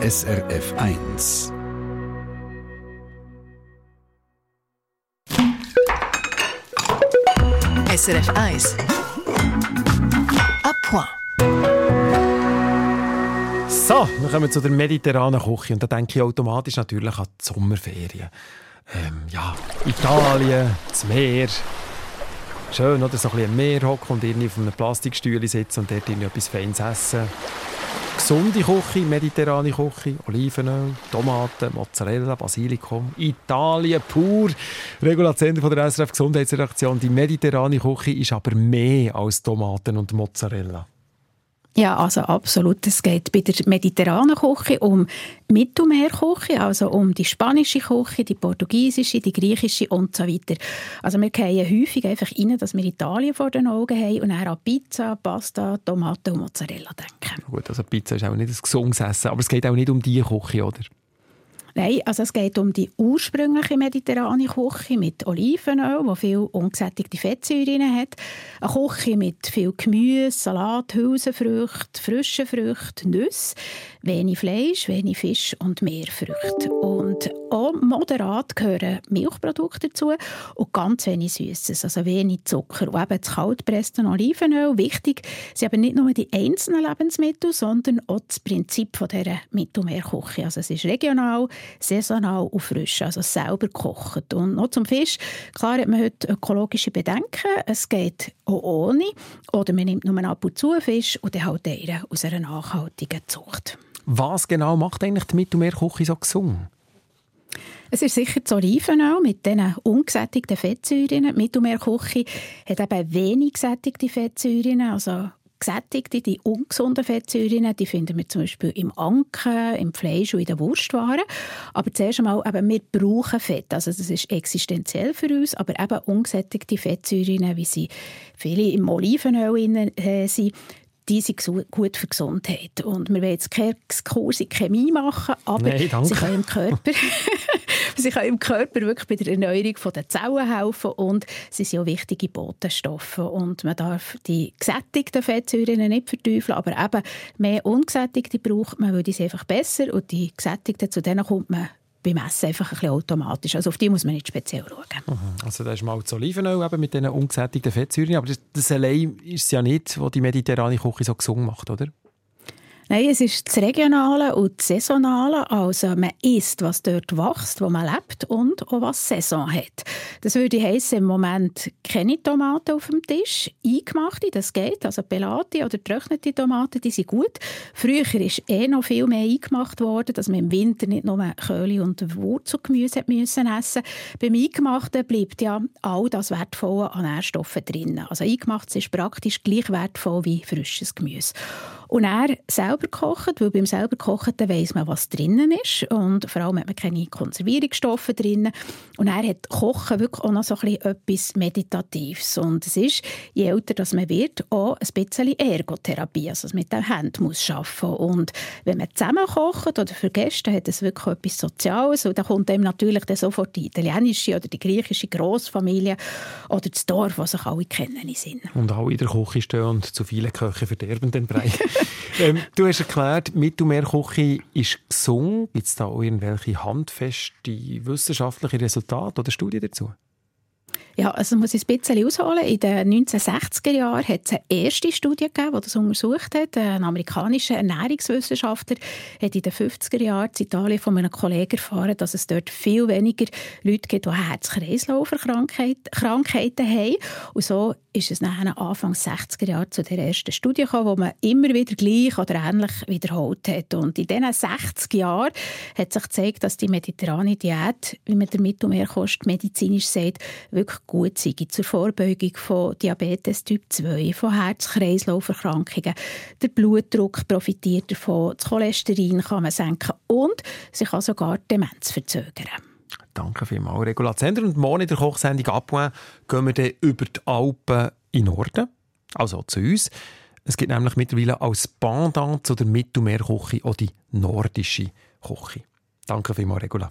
SRF 1. SRF 1. A point. So, wir kommen zu der mediterranen Küche und da denke ich automatisch natürlich an die Sommerferien. Ähm, ja, Italien, das Meer. Schön, oder? So ein bisschen am Meer hocken und irgendwie auf einem Plastikstuhl sitzen und dort irgendwie etwas Feines essen. Gesunde Küche, mediterrane Küche, Olivenöl, Tomaten, Mozzarella, Basilikum, Italien pur. Regulationen von der SRF Gesundheitsredaktion. Die mediterrane Küche ist aber mehr als Tomaten und Mozzarella. Ja, also absolut. Es geht bei der mediterranen Küche um Mittelmeerküche, also um die spanische Küche, die portugiesische, die griechische und so weiter. Also wir gehen häufig einfach rein, dass wir Italien vor den Augen haben und dann an Pizza, Pasta, Tomaten und Mozzarella denken. Gut, also Pizza ist auch nicht ein gesundes Essen, aber es geht auch nicht um die Küche, oder? Nein, also es geht um die ursprüngliche mediterrane Küche mit Olivenöl, die viel ungesättigte Fettsäuren hat. Eine Küche mit viel Gemüse, Salat, Hülsenfrüchte, frischen Früchten, Nüsse, wenig Fleisch, wenig Fisch und mehr Früchte. Und auch moderat gehören Milchprodukte dazu und ganz wenig Süßes, also wenig Zucker. Und eben das kaltpresste Olivenöl. Wichtig sind aber nicht nur die einzelnen Lebensmittel, sondern auch das Prinzip dieser Mittelmeerküche. Also es ist regional, saisonal und frisch, also selber gekocht. Und noch zum Fisch. Klar hat man heute ökologische Bedenken. Es geht auch ohne. Oder man nimmt nur ab und zu Fisch und dann halt einen aus einer nachhaltigen Zucht. Was genau macht eigentlich die Mittelmeerküche so gesund? Es ist sicher das Olivenöl mit diesen ungesättigten Fettsäuren. Die Mittelmeerküche hat eben wenig gesättigte Fettsäuren, also gesättigte, die ungesunden Fettsäuren, die finden wir zum Beispiel im Anken, im Fleisch und in den Wurstwaren. Aber zuerst einmal, eben, wir brauchen Fett, also das ist existenziell für uns, aber eben ungesättigte Fettsäuren, wie sie viele im Olivenöl äh, sind, die sind gut für die Gesundheit. Und wir wollen jetzt keinen Kurs in Chemie machen, aber Nein, sie können im Körper, sie können im Körper wirklich bei der Erneuerung der Zellen helfen und sie sind auch wichtige Botenstoffe. Und man darf die gesättigten Fettsäuren nicht verteufeln, aber eben mehr ungesättigte braucht man, weil die sind einfach besser und die gesättigten, zu denen kommt man beim Essen einfach ein bisschen automatisch. Also auf die muss man nicht speziell schauen. Mhm. Also da ist mal das Olivenöl eben mit diesen ungesättigten Fettsäuren, aber das, das allein ist es ja nicht, was die mediterrane Küche so gesund macht, oder? Nein, es ist das Regionale und das Saisonale. Also man isst, was dort wächst, wo man lebt und auch was Saison hat. Das würde heißen im Moment keine Tomaten auf dem Tisch, eingemachte, das geht, also pelate oder getrocknete Tomaten, die sind gut. Früher ist eh noch viel mehr eingemacht worden, dass man im Winter nicht nur Köhle und Wurzelgemüse müssen essen. Beim Eingemachten bleibt ja all das Wertvolle an Nährstoffen drin. Also Eingemachtes ist praktisch gleich wertvoll wie frisches Gemüse. Und er selber kocht, weil beim selber Kochen weiss man, was drinnen ist und vor allem hat man keine Konservierungsstoffe drin. Und er hat Kochen wirklich auch noch so ein etwas Meditatives. Und es ist, je älter das man wird, auch ein bisschen Ergotherapie, also mit den Händen muss arbeiten. Und wenn man zusammen kocht oder für Gäste, hat es wirklich etwas Soziales und da kommt einem natürlich dann sofort die italienische oder die griechische Großfamilie oder das Dorf, was sich alle kennen in Sinn. Und alle in der Küche stehen und zu viele Köche verderben den Brei. ähm, du hast erklärt, Mittelmeerküche ist gesund. Gibt es da irgendwelche handfeste wissenschaftliche Resultate oder Studien dazu? Ja, also muss ich ein bisschen ausholen. In den 1960er Jahren hat es eine erste Studie gegeben, die das untersucht hat. Ein amerikanischer Ernährungswissenschaftler hat in den 50er Jahren in Italien von einem Kollegen erfahren, dass es dort viel weniger Leute gibt, die Herz-Kreislauf-Krankheiten haben. Und so ist es nachher Anfang 60er Jahre zu der ersten Studie gekommen, wo man immer wieder gleich oder ähnlich wiederholt hat. Und in diesen 60 Jahren hat sich gezeigt, dass die mediterrane Diät, wie man der Mittelmeerkost medizinisch sagt, wirklich gut sei zur Vorbeugung von Diabetes Typ 2, von Herz-Kreislauf-Erkrankungen. Der Blutdruck profitiert davon, das Cholesterin kann man senken und sich kann sogar Demenz verzögern. Danke vielmals, Regula Zender. Und morgen in der Kochsendung «Abwein» gehen wir dann über die Alpen in Norden, also zu uns. Es gibt nämlich mittlerweile als Pendant zu der Mittelmeerküche auch die nordische Küche. Danke vielmals, Regula.